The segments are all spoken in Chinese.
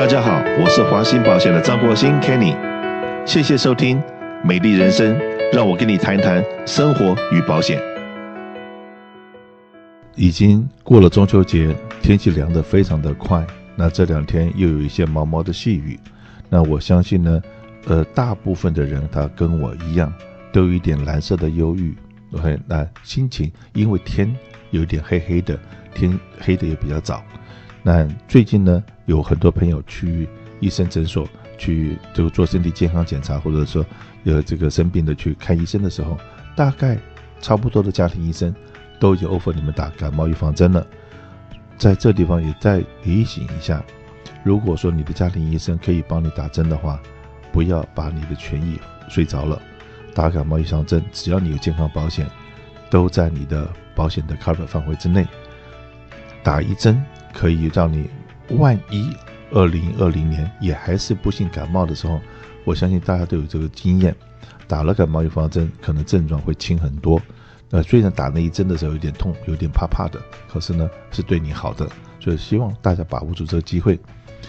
大家好，我是华兴保险的张国兴 Kenny，谢谢收听美丽人生，让我跟你谈谈生活与保险。已经过了中秋节，天气凉得非常的快，那这两天又有一些毛毛的细雨，那我相信呢，呃，大部分的人他跟我一样，都有一点蓝色的忧郁，OK，那心情因为天有点黑黑的，天黑的也比较早。那最近呢，有很多朋友去医生诊所去就做身体健康检查，或者说有这个生病的去看医生的时候，大概差不多的家庭医生都已经 offer 你们打感冒预防针了。在这地方也再提醒一下，如果说你的家庭医生可以帮你打针的话，不要把你的权益睡着了。打感冒预防针，只要你有健康保险，都在你的保险的 cover 范围之内，打一针。可以让你万一二零二零年也还是不幸感冒的时候，我相信大家都有这个经验，打了感冒预防针，可能症状会轻很多。那虽然打那一针的时候有点痛，有点怕怕的，可是呢是对你好的，所以希望大家把握住这个机会。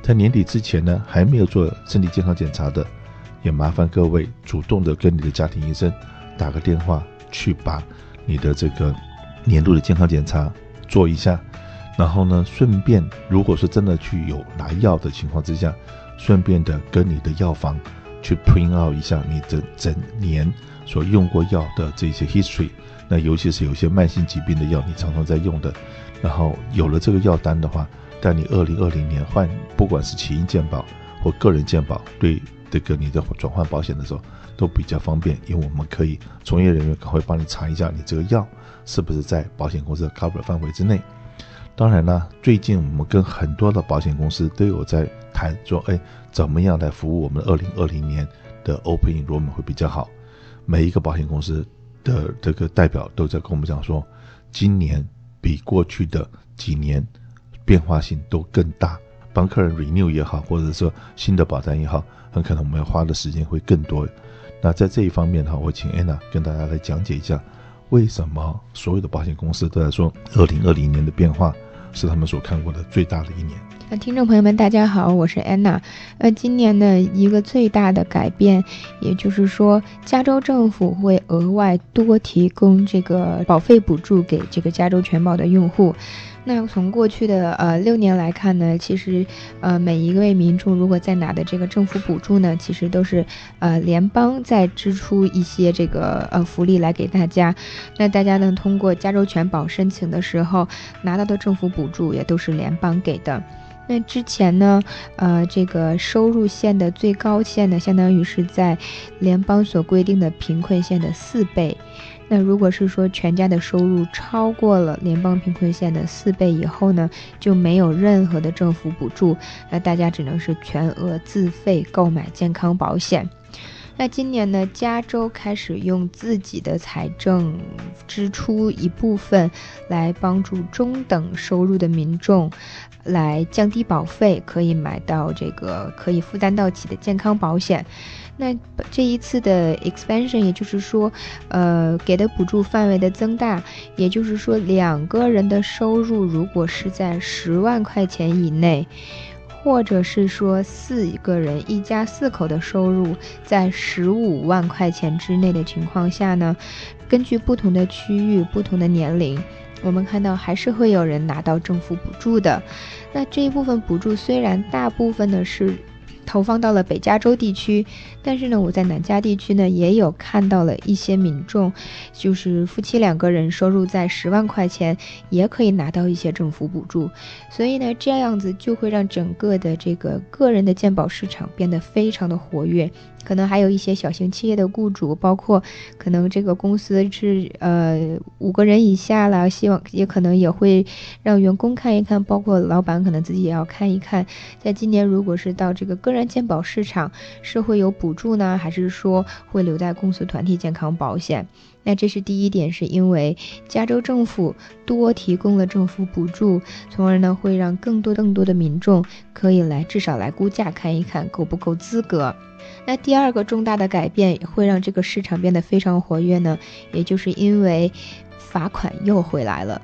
在年底之前呢，还没有做身体健康检查的，也麻烦各位主动的跟你的家庭医生打个电话，去把你的这个年度的健康检查做一下。然后呢，顺便，如果是真的去有拿药的情况之下，顺便的跟你的药房去 print out 一下你的整年所用过药的这些 history。那尤其是有些慢性疾病的药，你常常在用的，然后有了这个药单的话，在你二零二零年换，不管是起因健保或个人健保，对这个你的转换保险的时候都比较方便，因为我们可以从业人员会帮你查一下你这个药是不是在保险公司的 cover 范围之内。当然了，最近我们跟很多的保险公司都有在谈，说，哎，怎么样来服务我们二零二零年的 Open Enrollment 会比较好？每一个保险公司的这个代表都在跟我们讲说，今年比过去的几年变化性都更大，帮客人 renew 也好，或者说新的保单也好，很可能我们要花的时间会更多。那在这一方面哈，我请 Anna 跟大家来讲解一下。为什么所有的保险公司都在说，二零二零年的变化是他们所看过的最大的一年？那听众朋友们，大家好，我是安娜。那，今年的一个最大的改变，也就是说，加州政府会额外多提供这个保费补助给这个加州全保的用户。那从过去的呃六年来看呢，其实呃每一位民众如果在拿的这个政府补助呢，其实都是呃联邦在支出一些这个呃福利来给大家。那大家呢通过加州全保申请的时候拿到的政府补助也都是联邦给的。那之前呢，呃这个收入线的最高线呢，相当于是在联邦所规定的贫困线的四倍。那如果是说全家的收入超过了联邦贫困线的四倍以后呢，就没有任何的政府补助，那大家只能是全额自费购买健康保险。那今年呢，加州开始用自己的财政支出一部分来帮助中等收入的民众，来降低保费，可以买到这个可以负担得起的健康保险。那这一次的 expansion，也就是说，呃，给的补助范围的增大，也就是说，两个人的收入如果是在十万块钱以内，或者是说四个人一家四口的收入在十五万块钱之内的情况下呢，根据不同的区域、不同的年龄，我们看到还是会有人拿到政府补助的。那这一部分补助虽然大部分的是。投放到了北加州地区，但是呢，我在南加地区呢也有看到了一些民众，就是夫妻两个人收入在十万块钱，也可以拿到一些政府补助，所以呢，这样子就会让整个的这个个人的鉴宝市场变得非常的活跃。可能还有一些小型企业的雇主，包括可能这个公司是呃五个人以下了，希望也可能也会让员工看一看，包括老板可能自己也要看一看，在今年如果是到这个个人健保市场，是会有补助呢，还是说会留在公司团体健康保险？那这是第一点，是因为加州政府多提供了政府补助，从而呢会让更多更多的民众可以来至少来估价看一看够不够资格。那第二个重大的改变会让这个市场变得非常活跃呢，也就是因为罚款又回来了。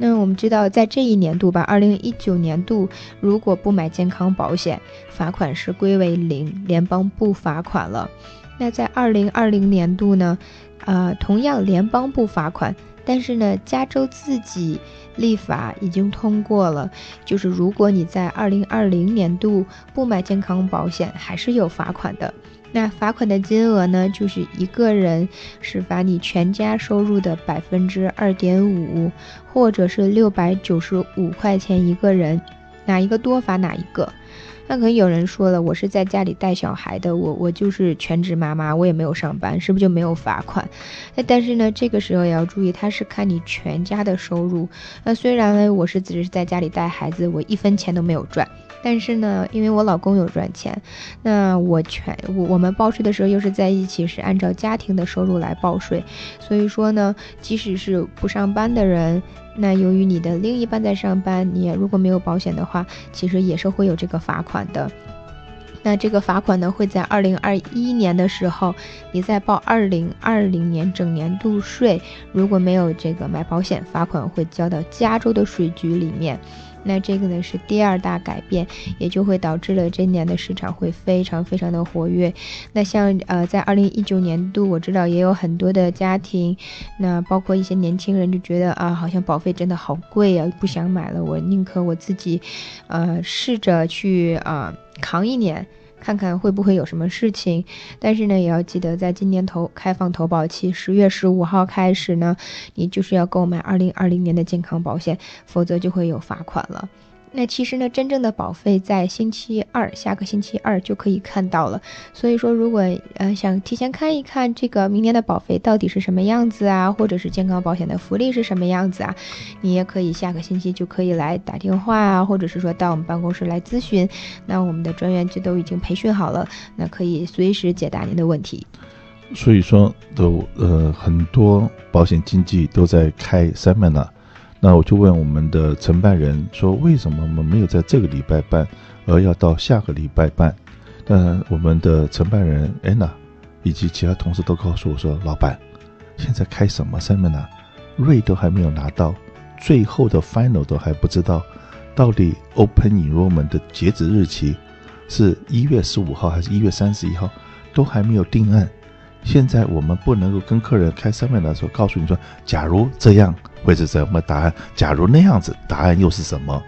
那我们知道，在这一年度吧，二零一九年度，如果不买健康保险，罚款是归为零，联邦不罚款了。那在二零二零年度呢，呃，同样联邦不罚款，但是呢，加州自己立法已经通过了，就是如果你在二零二零年度不买健康保险，还是有罚款的。那罚款的金额呢，就是一个人是罚你全家收入的百分之二点五，或者是六百九十五块钱一个人，哪一个多罚哪一个。那可能有人说了，我是在家里带小孩的，我我就是全职妈妈，我也没有上班，是不是就没有罚款？那但是呢，这个时候也要注意，他是看你全家的收入。那虽然呢，我是只是在家里带孩子，我一分钱都没有赚。但是呢，因为我老公有赚钱，那我全我我们报税的时候又是在一起，是按照家庭的收入来报税，所以说呢，即使是不上班的人，那由于你的另一半在上班，你如果没有保险的话，其实也是会有这个罚款的。那这个罚款呢，会在二零二一年的时候，你在报二零二零年整年度税，如果没有这个买保险，罚款会交到加州的税局里面。那这个呢是第二大改变，也就会导致了这年的市场会非常非常的活跃。那像呃，在二零一九年度，我知道也有很多的家庭，那包括一些年轻人就觉得啊，好像保费真的好贵啊，不想买了，我宁可我自己，呃，试着去啊、呃、扛一年。看看会不会有什么事情，但是呢，也要记得在今年投开放投保期十月十五号开始呢，你就是要购买二零二零年的健康保险，否则就会有罚款了。那其实呢，真正的保费在星期二，下个星期二就可以看到了。所以说，如果呃想提前看一看这个明年的保费到底是什么样子啊，或者是健康保险的福利是什么样子啊，你也可以下个星期就可以来打电话啊，或者是说到我们办公室来咨询。那我们的专员就都已经培训好了，那可以随时解答您的问题。所以说，都呃很多保险经纪都在开 seminar。那我就问我们的承办人说，为什么我们没有在这个礼拜办，而要到下个礼拜办？但我们的承办人安娜以及其他同事都告诉我说，老板，现在开什么 seminar？瑞都还没有拿到，最后的 final 都还不知道，到底 open enrollment 的截止日期是一月十五号还是一月三十一号，都还没有定案。现在我们不能够跟客人开 seminar 的时候告诉你说，假如这样。会是什么答案？假如那样子，答案又是什么？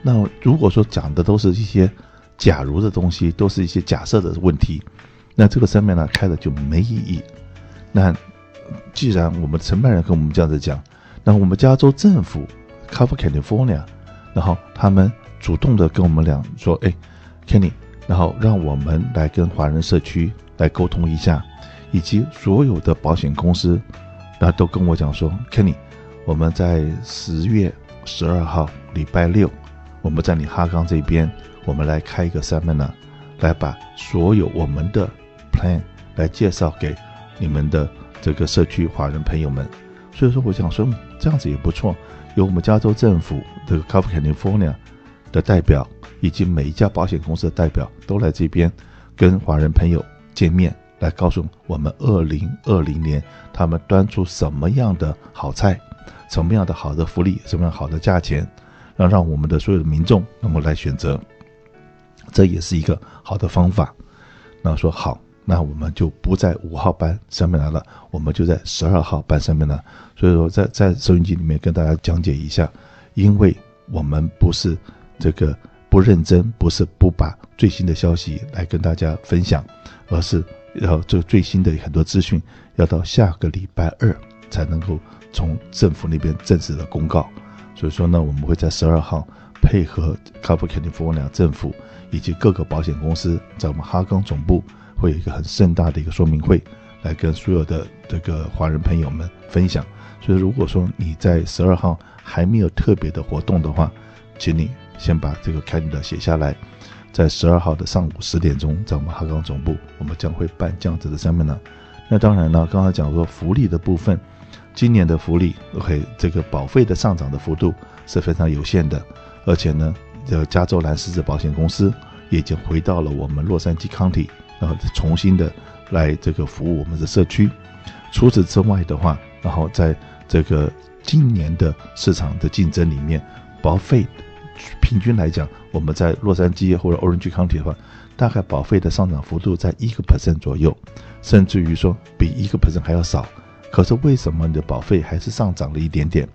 那如果说讲的都是一些假如的东西，都是一些假设的问题，那这个上面呢开的就没意义。那既然我们承办人跟我们这样子讲，那我们加州政府 Cover California，然后他们主动的跟我们俩说：“哎，Kenny，然后让我们来跟华人社区来沟通一下，以及所有的保险公司，那都跟我讲说，Kenny。”我们在十月十二号礼拜六，我们在你哈冈这边，我们来开一个 seminar，来把所有我们的 plan 来介绍给你们的这个社区华人朋友们。所以说，我想说这样子也不错，有我们加州政府的 Cover California 的代表，以及每一家保险公司的代表都来这边跟华人朋友见面，来告诉我们二零二零年他们端出什么样的好菜。什么样的好的福利，什么样好的价钱，让让我们的所有的民众那么来选择，这也是一个好的方法。那说好，那我们就不在五号班上面来了，我们就在十二号班上面了。所以说，在在收音机里面跟大家讲解一下，因为我们不是这个不认真，不是不把最新的消息来跟大家分享，而是要这最新的很多资讯要到下个礼拜二才能够。从政府那边正式的公告，所以说呢，我们会在十二号配合 Cover California 政府以及各个保险公司，在我们哈冈总部会有一个很盛大的一个说明会，来跟所有的这个华人朋友们分享。所以如果说你在十二号还没有特别的活动的话，请你先把这个 calendar 写下来，在十二号的上午十点钟，在我们哈冈总部，我们将会办这样子的 seminar。那当然呢，刚才讲说福利的部分。今年的福利，OK，这个保费的上涨的幅度是非常有限的，而且呢，这个加州蓝狮子保险公司也已经回到了我们洛杉矶 County，然后重新的来这个服务我们的社区。除此之外的话，然后在这个今年的市场的竞争里面，保费平均来讲，我们在洛杉矶或者 Orange County 的话，大概保费的上涨幅度在一个 percent 左右，甚至于说比一个 percent 还要少。可是为什么你的保费还是上涨了一点点？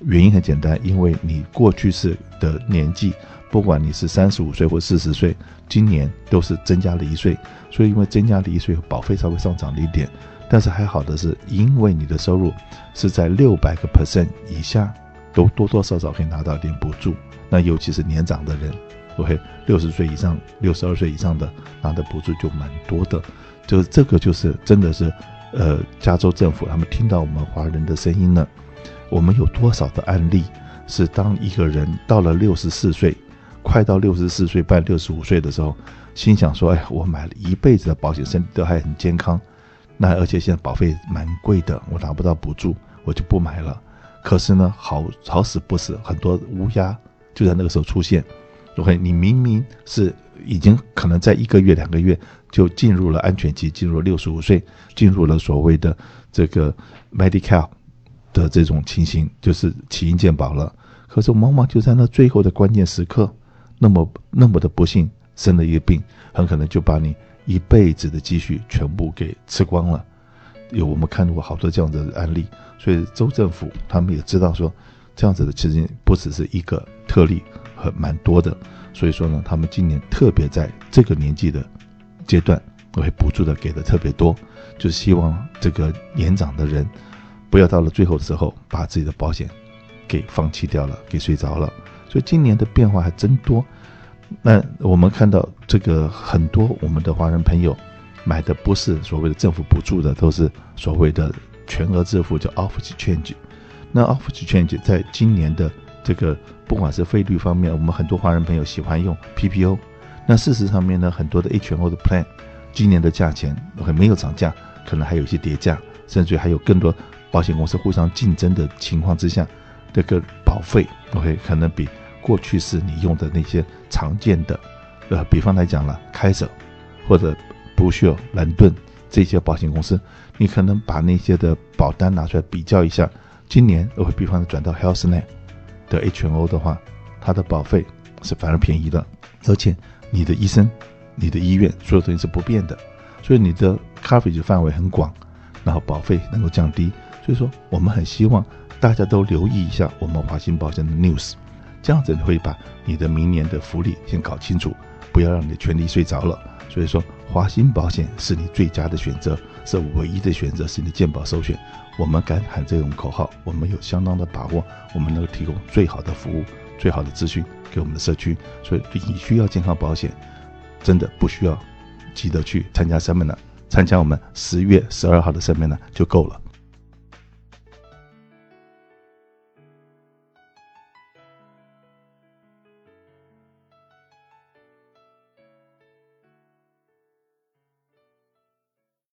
原因很简单，因为你过去式的年纪，不管你是三十五岁或四十岁，今年都是增加了一岁，所以因为增加了一岁，保费稍微上涨了一点。但是还好的是，因为你的收入是在六百个 percent 以下，都多多少少可以拿到一点补助。那尤其是年长的人，OK，六十岁以上、六十二岁以上的拿的补助就蛮多的。就是这个，就是真的是，呃，加州政府他们听到我们华人的声音呢。我们有多少的案例是当一个人到了六十四岁，快到六十四岁半、六十五岁的时候，心想说：“哎，我买了一辈子的保险，身体都还很健康。”那而且现在保费蛮贵的，我拿不到补助，我就不买了。可是呢，好好死不死，很多乌鸦就在那个时候出现。OK，你明明是已经可能在一个月、两个月就进入了安全期，进入六十五岁，进入了所谓的这个 Medi-Cal 的这种情形，就是起因健保了。可是往往就在那最后的关键时刻，那么那么的不幸生了一个病，很可能就把你。一辈子的积蓄全部给吃光了，有我们看到过好多这样的案例，所以州政府他们也知道说，这样子的其实不只是一个特例，很蛮多的，所以说呢，他们今年特别在这个年纪的阶段，会补助的给的特别多，就希望这个年长的人不要到了最后的时候把自己的保险给放弃掉了，给睡着了，所以今年的变化还真多。那我们看到这个很多我们的华人朋友买的不是所谓的政府补助的，都是所谓的全额支付，叫 off exchange。那 off exchange 在今年的这个不管是费率方面，我们很多华人朋友喜欢用 PPO。那事实上面呢，很多的 HMO 的 plan 今年的价钱会没有涨价，可能还有一些跌价，甚至还有更多保险公司互相竞争的情况之下，这个保费 OK 可能比。过去是你用的那些常见的，呃，比方来讲了，凯瑟或者布希尔、兰顿这些保险公司，你可能把那些的保单拿出来比较一下。今年我会比方转到 Health Net 的 HMO 的话，它的保费是反而便宜的，而且你的医生、你的医院所有东西是不变的，所以你的 coverage 范围很广，然后保费能够降低。所以说，我们很希望大家都留意一下我们华兴保险的 news。这样子你会把你的明年的福利先搞清楚，不要让你的权利睡着了。所以说，华鑫保险是你最佳的选择，是唯一的选择，是你健保首选。我们敢喊这种口号，我们有相当的把握，我们能够提供最好的服务、最好的资讯给我们的社区。所以你需要健康保险，真的不需要记得去参加 Seminar，参加我们十月十二号的 Seminar 就够了。